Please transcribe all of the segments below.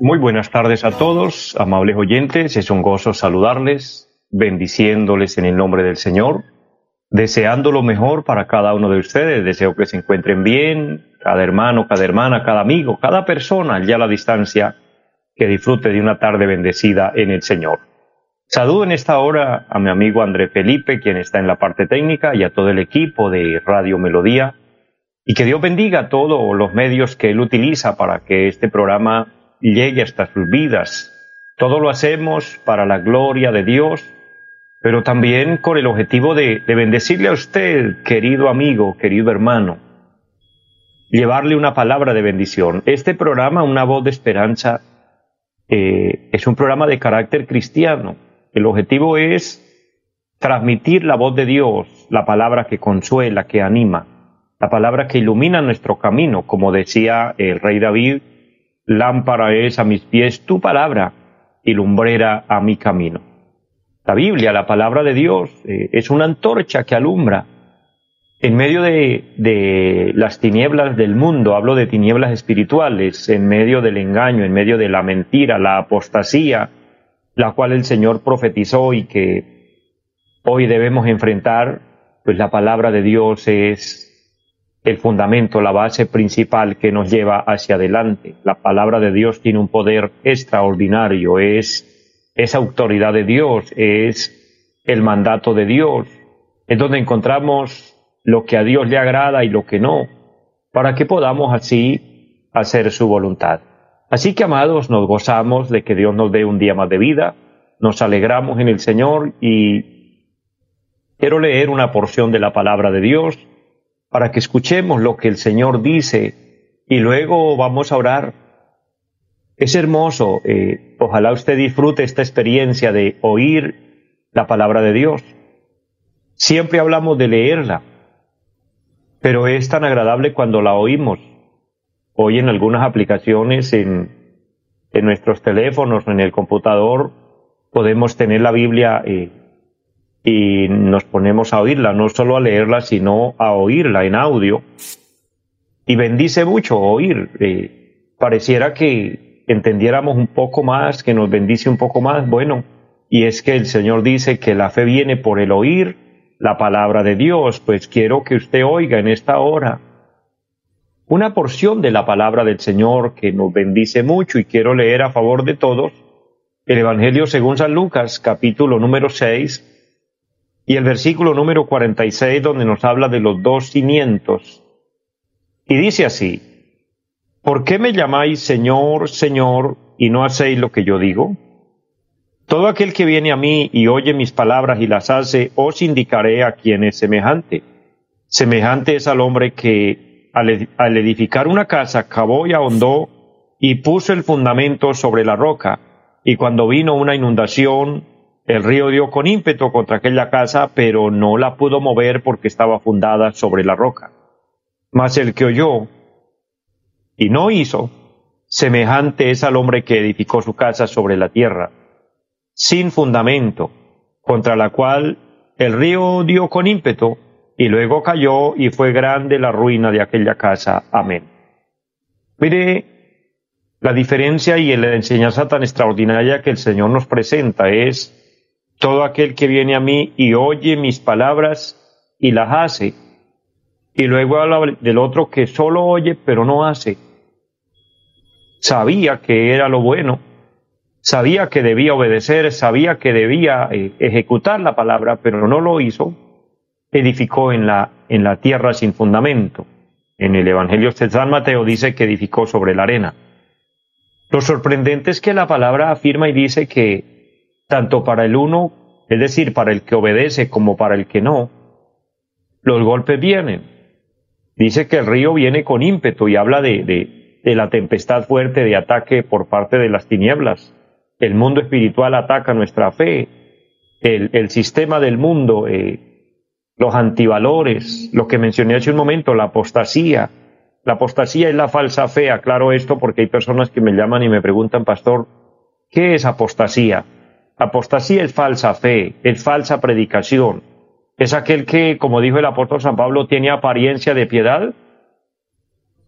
Muy buenas tardes a todos, amables oyentes. Es un gozo saludarles, bendiciéndoles en el nombre del Señor, deseando lo mejor para cada uno de ustedes. Deseo que se encuentren bien, cada hermano, cada hermana, cada amigo, cada persona, ya a la distancia, que disfrute de una tarde bendecida en el Señor. Saludo en esta hora a mi amigo André Felipe, quien está en la parte técnica, y a todo el equipo de Radio Melodía, y que Dios bendiga a todos los medios que él utiliza para que este programa llegue hasta sus vidas. Todo lo hacemos para la gloria de Dios, pero también con el objetivo de, de bendecirle a usted, querido amigo, querido hermano, llevarle una palabra de bendición. Este programa, Una voz de esperanza, eh, es un programa de carácter cristiano. El objetivo es transmitir la voz de Dios, la palabra que consuela, que anima, la palabra que ilumina nuestro camino, como decía el rey David, lámpara es a mis pies tu palabra y lumbrera a mi camino. La Biblia, la palabra de Dios, eh, es una antorcha que alumbra en medio de, de, las tinieblas del mundo, hablo de tinieblas espirituales, en medio del engaño, en medio de la mentira, la apostasía, la cual el Señor profetizó y que hoy debemos enfrentar, pues la palabra de Dios es el fundamento, la base principal que nos lleva hacia adelante. La palabra de Dios tiene un poder extraordinario, es, es autoridad de Dios, es el mandato de Dios, es donde encontramos lo que a Dios le agrada y lo que no, para que podamos así hacer su voluntad. Así que, amados, nos gozamos de que Dios nos dé un día más de vida, nos alegramos en el Señor y quiero leer una porción de la palabra de Dios para que escuchemos lo que el Señor dice y luego vamos a orar. Es hermoso, eh, ojalá usted disfrute esta experiencia de oír la palabra de Dios. Siempre hablamos de leerla, pero es tan agradable cuando la oímos. Hoy en algunas aplicaciones, en, en nuestros teléfonos, en el computador, podemos tener la Biblia eh, y nos ponemos a oírla, no solo a leerla, sino a oírla en audio. Y bendice mucho oír. Eh, pareciera que entendiéramos un poco más, que nos bendice un poco más. Bueno, y es que el Señor dice que la fe viene por el oír la palabra de Dios, pues quiero que usted oiga en esta hora una porción de la palabra del Señor que nos bendice mucho y quiero leer a favor de todos el Evangelio según San Lucas, capítulo número 6 y el versículo número 46 donde nos habla de los dos cimientos. Y dice así, ¿por qué me llamáis Señor, Señor y no hacéis lo que yo digo? Todo aquel que viene a mí y oye mis palabras y las hace, os indicaré a quién es semejante. Semejante es al hombre que al edificar una casa cavó y ahondó y puso el fundamento sobre la roca, y cuando vino una inundación, el río dio con ímpetu contra aquella casa, pero no la pudo mover porque estaba fundada sobre la roca. Mas el que oyó y no hizo, semejante es al hombre que edificó su casa sobre la tierra sin fundamento, contra la cual el río dio con ímpetu y luego cayó y fue grande la ruina de aquella casa. Amén. Mire, la diferencia y la enseñanza tan extraordinaria que el Señor nos presenta es todo aquel que viene a mí y oye mis palabras y las hace. Y luego habla del otro que solo oye pero no hace. Sabía que era lo bueno, sabía que debía obedecer, sabía que debía eh, ejecutar la palabra, pero no lo hizo, edificó en la, en la tierra sin fundamento. En el Evangelio de San Mateo dice que edificó sobre la arena. Lo sorprendente es que la palabra afirma y dice que tanto para el uno, es decir, para el que obedece como para el que no, los golpes vienen. Dice que el río viene con ímpetu y habla de, de, la tempestad fuerte de ataque por parte de las tinieblas. El mundo espiritual ataca nuestra fe. El, el sistema del mundo, eh, los antivalores, lo que mencioné hace un momento, la apostasía. La apostasía es la falsa fe. Aclaro esto porque hay personas que me llaman y me preguntan, pastor, ¿qué es apostasía? Apostasía es falsa fe, es falsa predicación. Es aquel que, como dijo el apóstol San Pablo, tiene apariencia de piedad,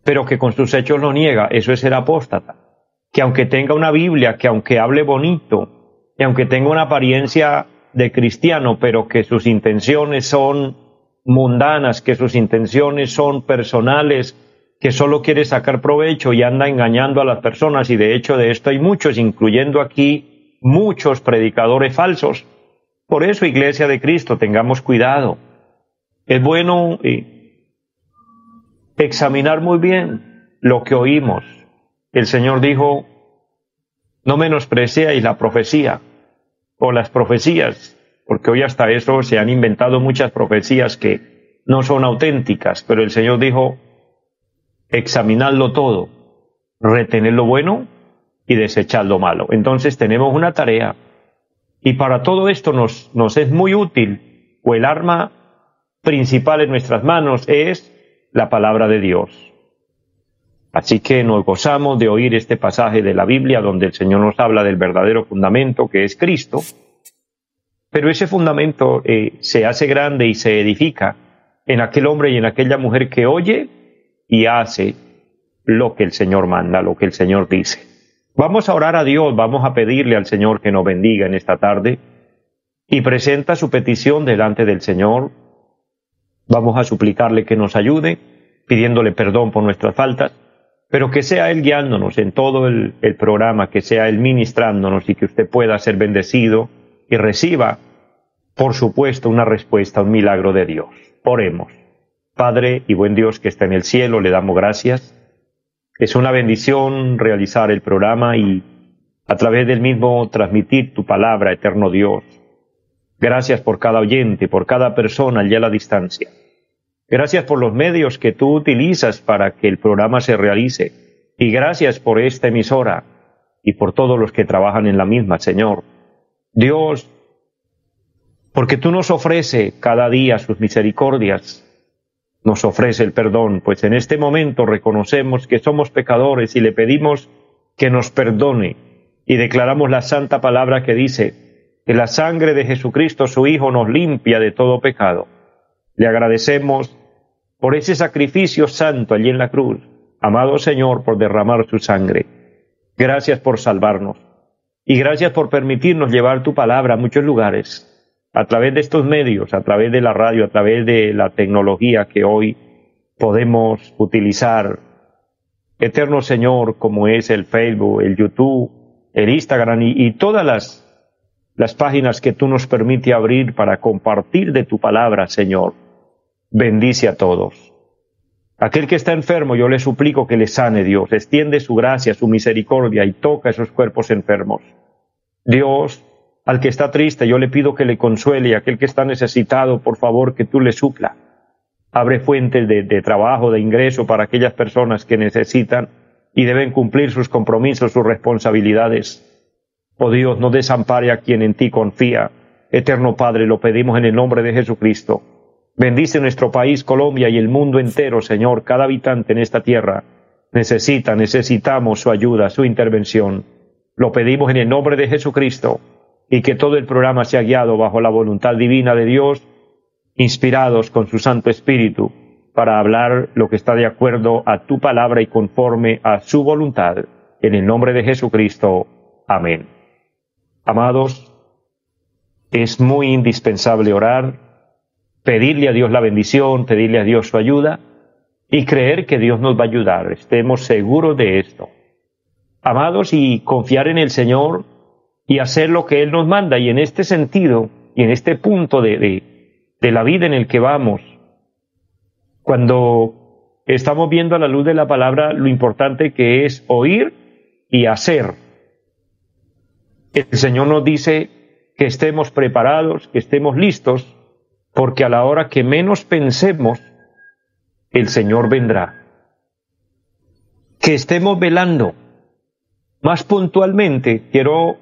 pero que con sus hechos lo niega. Eso es ser apóstata. Que aunque tenga una Biblia, que aunque hable bonito, que aunque tenga una apariencia de cristiano, pero que sus intenciones son mundanas, que sus intenciones son personales, que solo quiere sacar provecho y anda engañando a las personas, y de hecho de esto hay muchos, incluyendo aquí muchos predicadores falsos. Por eso, Iglesia de Cristo, tengamos cuidado. Es bueno eh, examinar muy bien lo que oímos. El Señor dijo, no menospreciéis la profecía o las profecías, porque hoy hasta eso se han inventado muchas profecías que no son auténticas, pero el Señor dijo, examinadlo todo, retened lo bueno y desechar lo malo. Entonces tenemos una tarea y para todo esto nos, nos es muy útil o el arma principal en nuestras manos es la palabra de Dios. Así que nos gozamos de oír este pasaje de la Biblia donde el Señor nos habla del verdadero fundamento que es Cristo, pero ese fundamento eh, se hace grande y se edifica en aquel hombre y en aquella mujer que oye y hace lo que el Señor manda, lo que el Señor dice. Vamos a orar a Dios, vamos a pedirle al Señor que nos bendiga en esta tarde y presenta su petición delante del Señor. Vamos a suplicarle que nos ayude, pidiéndole perdón por nuestras faltas, pero que sea Él guiándonos en todo el, programa, que sea Él ministrándonos y que usted pueda ser bendecido y reciba, por supuesto, una respuesta, un milagro de Dios. Oremos. Padre y buen Dios que está en el cielo, le damos gracias es una bendición realizar el programa y a través del mismo transmitir tu palabra, eterno Dios. Gracias por cada oyente, por cada persona allá a la distancia. Gracias por los medios que tú utilizas para que el programa se realice. Y gracias por esta emisora y por todos los que trabajan en la misma, Señor. Dios, porque tú nos ofrece cada día sus misericordias, nos ofrece el perdón, pues en este momento reconocemos que somos pecadores y le pedimos que nos perdone y declaramos la santa palabra que dice que la sangre de Jesucristo su Hijo nos limpia de todo pecado. Le agradecemos por ese sacrificio santo allí en la cruz, amado Señor, por derramar su sangre. Gracias por salvarnos y gracias por permitirnos llevar tu palabra a muchos lugares a través de estos medios, a través de la radio, a través de la tecnología que hoy podemos utilizar. Eterno Señor, como es el Facebook, el YouTube, el Instagram y, todas las, las páginas que tú nos permite abrir para compartir de tu palabra, Señor. Bendice a todos. Aquel que está enfermo, yo le suplico que le sane Dios, extiende su gracia, su misericordia y toca esos cuerpos enfermos. Dios, al que está triste, yo le pido que le consuele y aquel que está necesitado, por favor, que tú le supla. Abre fuentes de, de trabajo, de ingreso para aquellas personas que necesitan y deben cumplir sus compromisos, sus responsabilidades. Oh Dios, no desampare a quien en ti confía. Eterno Padre, lo pedimos en el nombre de Jesucristo. Bendice nuestro país, Colombia y el mundo entero, Señor. Cada habitante en esta tierra necesita, necesitamos su ayuda, su intervención. Lo pedimos en el nombre de Jesucristo y que todo el programa sea guiado bajo la voluntad divina de Dios, inspirados con su Santo Espíritu, para hablar lo que está de acuerdo a tu palabra y conforme a su voluntad. En el nombre de Jesucristo. Amén. Amados, es muy indispensable orar, pedirle a Dios la bendición, pedirle a Dios su ayuda y creer que Dios nos va a ayudar. Estemos seguros de esto. Amados, y confiar en el Señor y hacer lo que Él nos manda. Y en este sentido, y en este punto de, de, la vida en el que vamos, cuando estamos viendo a la luz de la palabra lo importante que es oír y hacer. El Señor nos dice que estemos preparados, que estemos listos, porque a la hora que menos pensemos, el Señor vendrá. Que estemos velando. Más puntualmente, quiero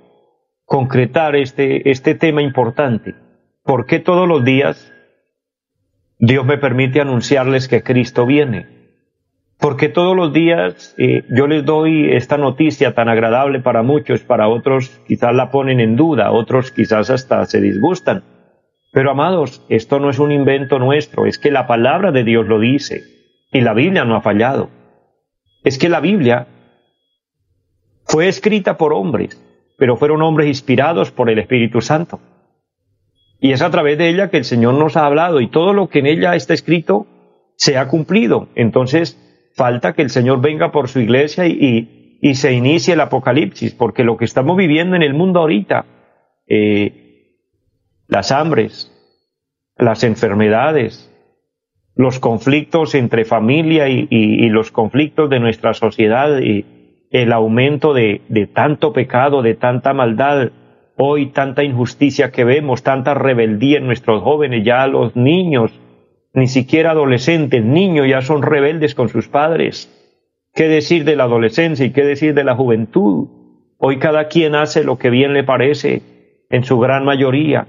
concretar este, este tema importante. ¿Por qué todos los días Dios me permite anunciarles que Cristo viene? Porque todos los días eh, yo les doy esta noticia tan agradable para muchos, para otros quizás la ponen en duda, otros quizás hasta se disgustan. Pero amados, esto no es un invento nuestro, es que la palabra de Dios lo dice y la Biblia no ha fallado. Es que la Biblia fue escrita por hombres, pero fueron hombres inspirados por el Espíritu Santo. Y es a través de ella que el Señor nos ha hablado y todo lo que en ella está escrito se ha cumplido. Entonces, falta que el Señor venga por su iglesia y, se inicie el apocalipsis, porque lo que estamos viviendo en el mundo ahorita, eh, las hambres, las enfermedades, los conflictos entre familia y, los conflictos de nuestra sociedad y, el aumento de, de tanto pecado, de tanta maldad, hoy tanta injusticia que vemos, tanta rebeldía en nuestros jóvenes, ya los niños, ni siquiera adolescentes, niños ya son rebeldes con sus padres. ¿Qué decir de la adolescencia y qué decir de la juventud? Hoy cada quien hace lo que bien le parece, en su gran mayoría.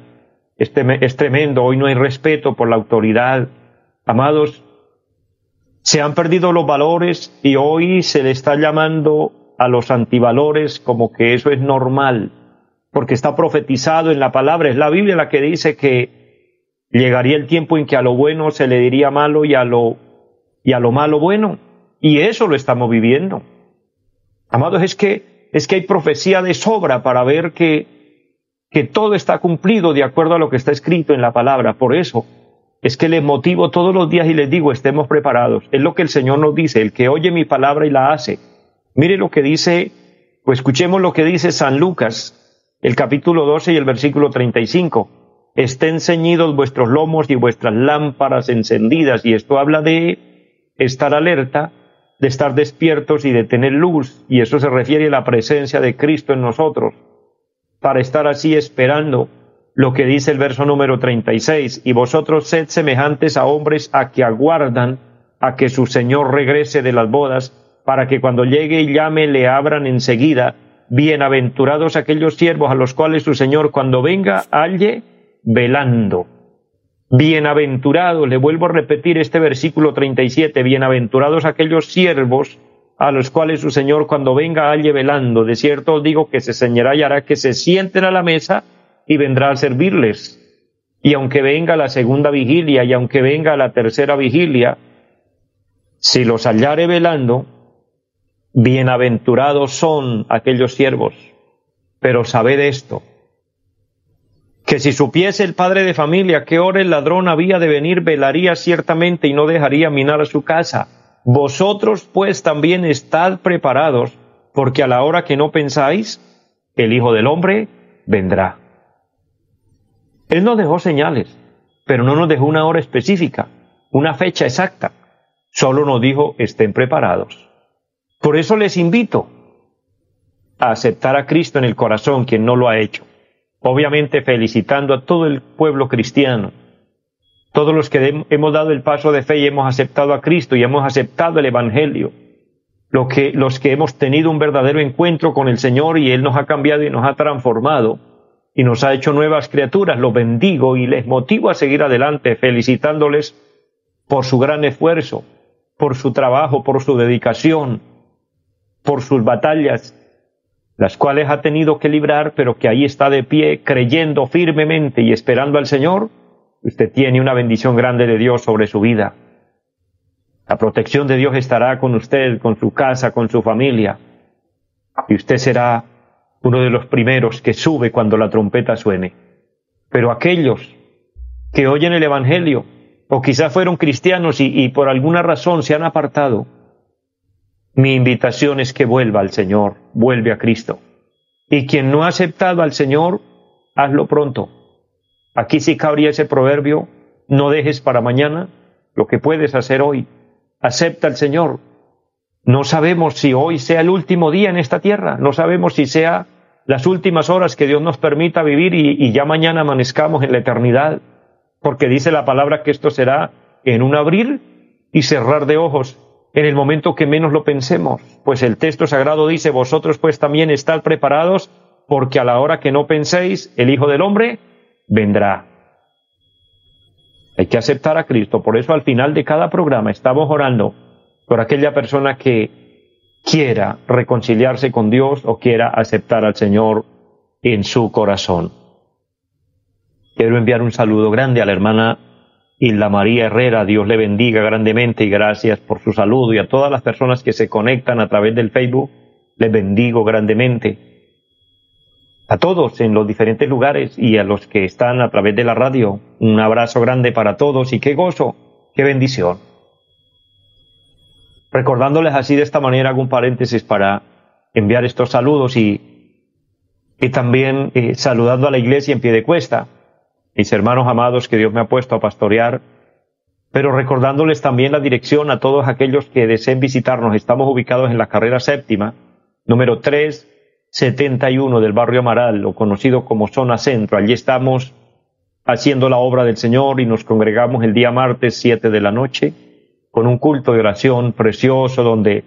Es tremendo, hoy no hay respeto por la autoridad. Amados, se han perdido los valores y hoy se le está llamando a los antivalores como que eso es normal, porque está profetizado en la palabra, es la Biblia la que dice que llegaría el tiempo en que a lo bueno se le diría malo y a lo, y a lo malo bueno, y eso lo estamos viviendo. Amados, es que, es que hay profecía de sobra para ver que, que todo está cumplido de acuerdo a lo que está escrito en la palabra, por eso es que les motivo todos los días y les digo, estemos preparados. Es lo que el Señor nos dice, el que oye mi palabra y la hace. Mire lo que dice, pues escuchemos lo que dice San Lucas, el capítulo 12 y el versículo 35. Estén ceñidos vuestros lomos y vuestras lámparas encendidas. Y esto habla de estar alerta, de estar despiertos y de tener luz. Y eso se refiere a la presencia de Cristo en nosotros, para estar así esperando lo que dice el verso número 36, y vosotros sed semejantes a hombres a que aguardan a que su Señor regrese de las bodas, para que cuando llegue y llame le abran enseguida. Bienaventurados aquellos siervos a los cuales su Señor cuando venga halle velando. Bienaventurados, le vuelvo a repetir este versículo 37, bienaventurados aquellos siervos a los cuales su Señor cuando venga halle velando. De cierto os digo que se señará y hará que se sienten a la mesa y vendrá a servirles. Y aunque venga la segunda vigilia y aunque venga la tercera vigilia, si los hallare velando, bienaventurados son aquellos siervos. Pero sabed esto, que si supiese el padre de familia qué hora el ladrón había de venir, velaría ciertamente y no dejaría minar a su casa. Vosotros pues también estad preparados, porque a la hora que no pensáis, el Hijo del Hombre vendrá. Él nos dejó señales, pero no nos dejó una hora específica, una fecha exacta. Solo nos dijo, estén preparados. Por eso les invito a aceptar a Cristo en el corazón, quien no lo ha hecho. Obviamente felicitando a todo el pueblo cristiano, todos los que hemos dado el paso de fe y hemos aceptado a Cristo y hemos aceptado el Evangelio, que, los que hemos tenido un verdadero encuentro con el Señor y Él nos ha cambiado y nos ha transformado, y nos ha hecho nuevas criaturas. Los bendigo y les motivo a seguir adelante, felicitándoles por su gran esfuerzo, por su trabajo, por su dedicación, por sus batallas, las cuales ha tenido que librar, pero que ahí está de pie, creyendo firmemente y esperando al Señor. Usted tiene una bendición grande de Dios sobre su vida. La protección de Dios estará con usted, con su casa, con su familia. Y usted será uno de los primeros que sube cuando la trompeta suene. Pero aquellos que oyen el Evangelio, o quizás fueron cristianos y, por alguna razón se han apartado, mi invitación es que vuelva al Señor, vuelve a Cristo. Y quien no ha aceptado al Señor, hazlo pronto. Aquí sí cabría ese proverbio, no dejes para mañana lo que puedes hacer hoy. Acepta al Señor, no sabemos si hoy sea el último día en esta tierra, no sabemos si sea las últimas horas que Dios nos permita vivir y, ya mañana amanezcamos en la eternidad. porque dice la palabra que esto será en un abrir y cerrar de ojos, en el momento que menos lo pensemos, pues el texto sagrado dice, vosotros pues también estad preparados, porque a la hora que no penséis, el Hijo del Hombre vendrá. Hay que aceptar a Cristo, por eso al final de cada programa estamos orando por aquella persona que quiera reconciliarse con Dios o quiera aceptar al Señor en su corazón. Quiero enviar un saludo grande a la hermana Hilda María Herrera. Dios le bendiga grandemente y gracias por su saludo. Y a todas las personas que se conectan a través del Facebook, les bendigo grandemente. A todos en los diferentes lugares y a los que están a través de la radio, un abrazo grande para todos y qué gozo, qué bendición. Recordándoles así de esta manera, hago un paréntesis para enviar estos saludos y, y también eh, saludando a la iglesia en pie de cuesta mis hermanos amados que Dios me ha puesto a pastorear, pero recordándoles también la dirección a todos aquellos que deseen visitarnos. Estamos ubicados en la carrera séptima, número 371 del barrio Amaral, o conocido como Zona Centro. Allí estamos haciendo la obra del Señor y nos congregamos el día martes 7 de la noche con un culto de oración precioso donde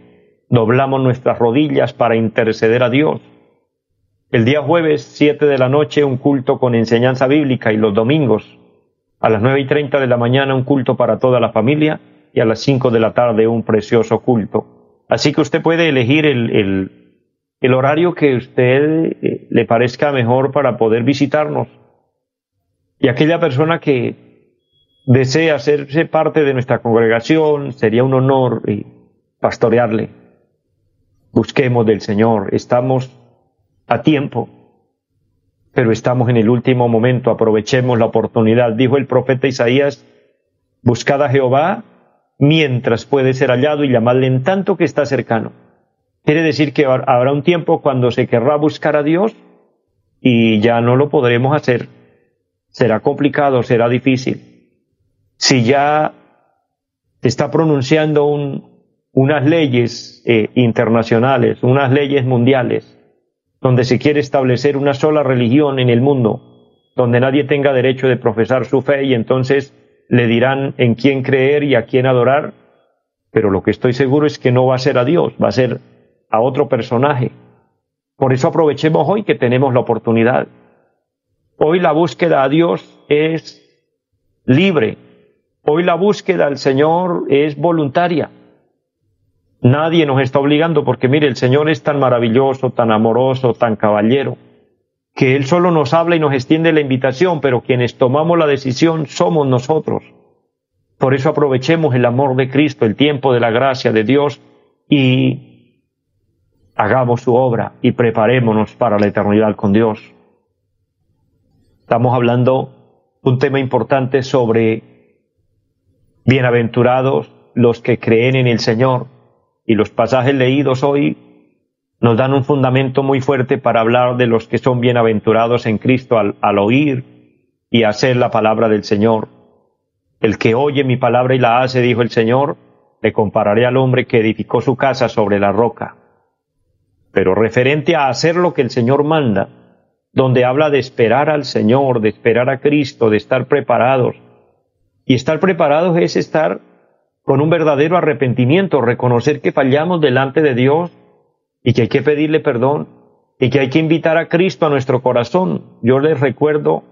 doblamos nuestras rodillas para interceder a Dios el día jueves, 7 de la noche, un culto con enseñanza bíblica y los domingos, a las nueve y treinta de la mañana, un culto para toda la familia y a las 5 de la tarde, un precioso culto. Así que usted puede elegir el, el, horario que usted eh, le parezca mejor para poder visitarnos. Y aquella persona que desea hacerse parte de nuestra congregación, sería un honor eh, pastorearle. Busquemos del Señor. Estamos a tiempo, pero estamos en el último momento, aprovechemos la oportunidad. Dijo el profeta Isaías, buscad a Jehová mientras puede ser hallado y llamadle en tanto que está cercano. Quiere decir que habrá un tiempo cuando se querrá buscar a Dios y ya no lo podremos hacer. Será complicado, será difícil. Si ya se está pronunciando unas leyes eh, internacionales, unas leyes mundiales, donde se quiere establecer una sola religión en el mundo, donde nadie tenga derecho de profesar su fe y entonces le dirán en quién creer y a quién adorar, pero lo que estoy seguro es que no va a ser a Dios, va a ser a otro personaje. Por eso aprovechemos hoy que tenemos la oportunidad. Hoy la búsqueda a Dios es libre. Hoy la búsqueda al Señor es voluntaria. Nadie nos está obligando porque mire, el Señor es tan maravilloso, tan amoroso, tan caballero, que Él solo nos habla y nos extiende la invitación, pero quienes tomamos la decisión somos nosotros. Por eso aprovechemos el amor de Cristo, el tiempo de la gracia de Dios y hagamos su obra y preparémonos para la eternidad con Dios. Estamos hablando un tema importante sobre bienaventurados los que creen en el Señor y los pasajes leídos hoy nos dan un fundamento muy fuerte para hablar de los que son bienaventurados en Cristo al, oír y hacer la palabra del Señor. El que oye mi palabra y la hace, dijo el Señor, le compararé al hombre que edificó su casa sobre la roca. Pero referente a hacer lo que el Señor manda, donde habla de esperar al Señor, de esperar a Cristo, de estar preparados. Y estar preparados es estar con un verdadero arrepentimiento, reconocer que fallamos delante de Dios y que hay que pedirle perdón y que hay que invitar a Cristo a nuestro corazón. Yo les recuerdo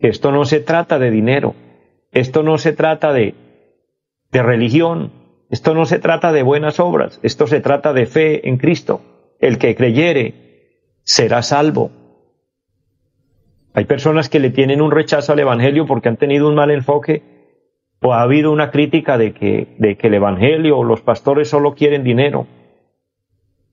que esto no se trata de dinero, esto no se trata de, de religión, esto no se trata de buenas obras, esto se trata de fe en Cristo. El que creyere será salvo. Hay personas que le tienen un rechazo al Evangelio porque han tenido un mal enfoque o ha habido una crítica de que, el Evangelio o los pastores solo quieren dinero.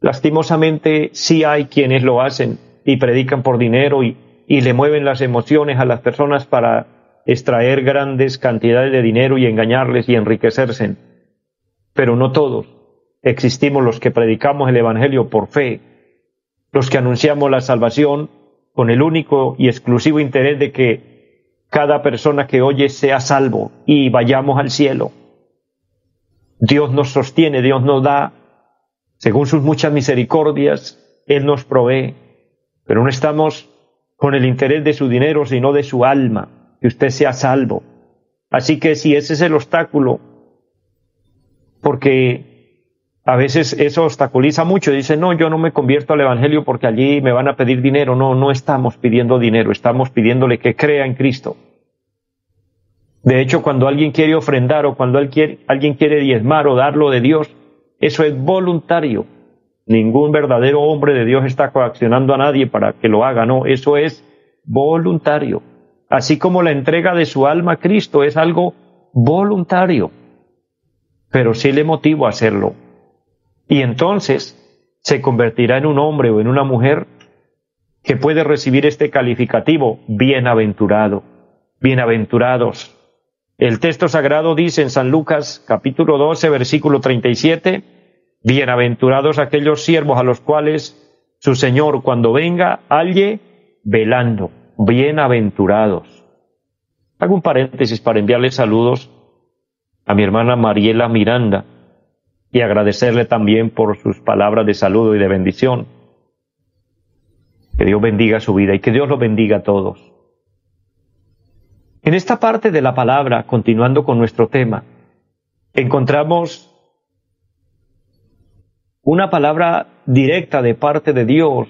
Lastimosamente sí hay quienes lo hacen y predican por dinero y le mueven las emociones a las personas para extraer grandes cantidades de dinero y engañarles y enriquecerse. Pero no todos. Existimos los que predicamos el Evangelio por fe, los que anunciamos la salvación con el único y exclusivo interés de que cada persona que oye sea salvo y vayamos al cielo. Dios nos sostiene, Dios nos da, según sus muchas misericordias, Él nos provee, pero no estamos con el interés de su dinero, sino de su alma. que usted sea salvo. Así que si ese es el obstáculo, porque a veces eso obstaculiza mucho, dice, no, yo no me convierto al Evangelio porque allí me van a pedir dinero. No, no estamos pidiendo dinero, estamos pidiéndole que crea en Cristo. De hecho, cuando alguien quiere ofrendar o cuando alguien quiere diezmar o darlo de Dios, eso es voluntario. Ningún verdadero hombre de Dios está coaccionando a nadie para que lo haga, no, eso es voluntario. Así como la entrega de su alma a Cristo es algo voluntario, pero sí le motivo a hacerlo. Y entonces se convertirá en un hombre o en una mujer que puede recibir este calificativo, bienaventurado, bienaventurados. El texto sagrado dice en San Lucas capítulo 12, versículo 37, Bienaventurados aquellos siervos a los cuales su Señor cuando venga halle velando. Bienaventurados. Hago un paréntesis para enviarle saludos a mi hermana Mariela Miranda y agradecerle también por sus palabras de saludo y de bendición. Que Dios bendiga su vida y que Dios lo bendiga a todos. En esta parte de la palabra, continuando con nuestro tema, encontramos una palabra directa de parte de Dios,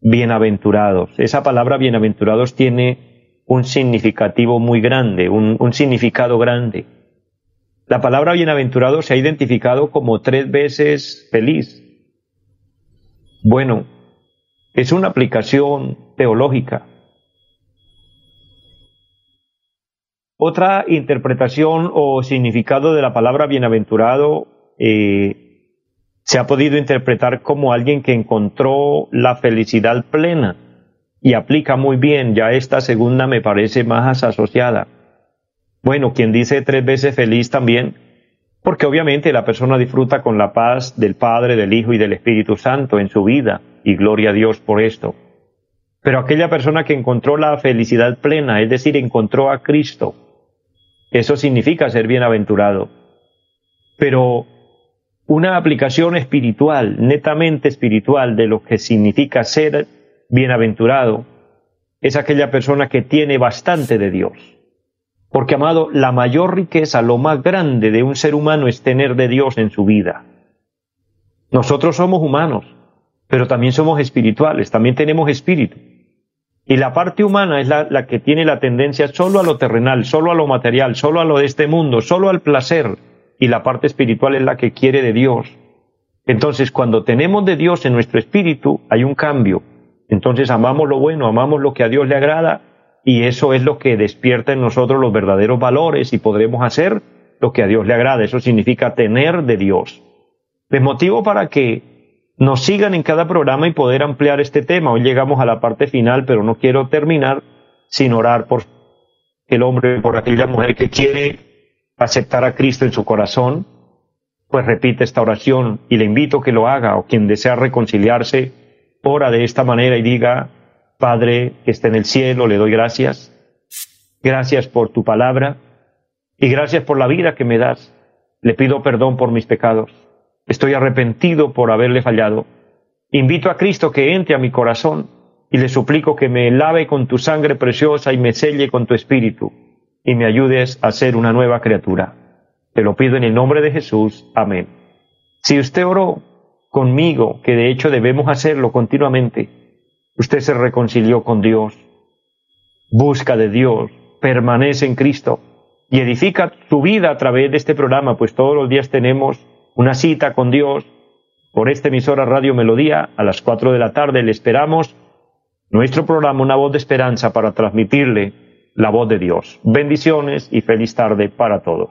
bienaventurados. Esa palabra bienaventurados tiene un significativo muy grande, un, significado grande. La palabra bienaventurado se ha identificado como tres veces feliz. Bueno, es una aplicación teológica. Otra interpretación o significado de la palabra bienaventurado eh, se ha podido interpretar como alguien que encontró la felicidad plena y aplica muy bien, ya esta segunda me parece más asociada. Bueno, quien dice tres veces feliz también, porque obviamente la persona disfruta con la paz del Padre, del Hijo y del Espíritu Santo en su vida, y gloria a Dios por esto. Pero aquella persona que encontró la felicidad plena, es decir, encontró a Cristo, eso significa ser bienaventurado. Pero una aplicación espiritual, netamente espiritual, de lo que significa ser bienaventurado, es aquella persona que tiene bastante de Dios. Porque, amado, la mayor riqueza, lo más grande de un ser humano es tener de Dios en su vida. Nosotros somos humanos, pero también somos espirituales, también tenemos espíritu. Y la parte humana es la, que tiene la tendencia solo a lo terrenal, solo a lo material, solo a lo de este mundo, solo al placer, y la parte espiritual es la que quiere de Dios. Entonces, cuando tenemos de Dios en nuestro espíritu, hay un cambio. Entonces, amamos lo bueno, amamos lo que a Dios le agrada, y eso es lo que despierta en nosotros los verdaderos valores y podremos hacer lo que a Dios le agrada. Eso significa tener de Dios. Les motivo para que nos sigan en cada programa y poder ampliar este tema. Hoy llegamos a la parte final, pero no quiero terminar sin orar por el hombre, por aquella mujer que quiere aceptar a Cristo en su corazón, pues repite esta oración y le invito a que lo haga o quien desea reconciliarse, ora de esta manera y diga, Padre que está en el cielo, le doy gracias, gracias por tu palabra y gracias por la vida que me das. Le pido perdón por mis pecados. Estoy arrepentido por haberle fallado. Invito a Cristo que entre a mi corazón y le suplico que me lave con tu sangre preciosa y me selle con tu espíritu y me ayudes a ser una nueva criatura. Te lo pido en el nombre de Jesús. Amén. Si usted oró conmigo, que de hecho debemos hacerlo continuamente, usted se reconcilió con Dios, busca de Dios, permanece en Cristo y edifica su vida a través de este programa, pues todos los días tenemos una cita con Dios por esta emisora Radio Melodía a las cuatro de la tarde. Le esperamos nuestro programa Una voz de esperanza para transmitirle la voz de Dios. Bendiciones y feliz tarde para todos.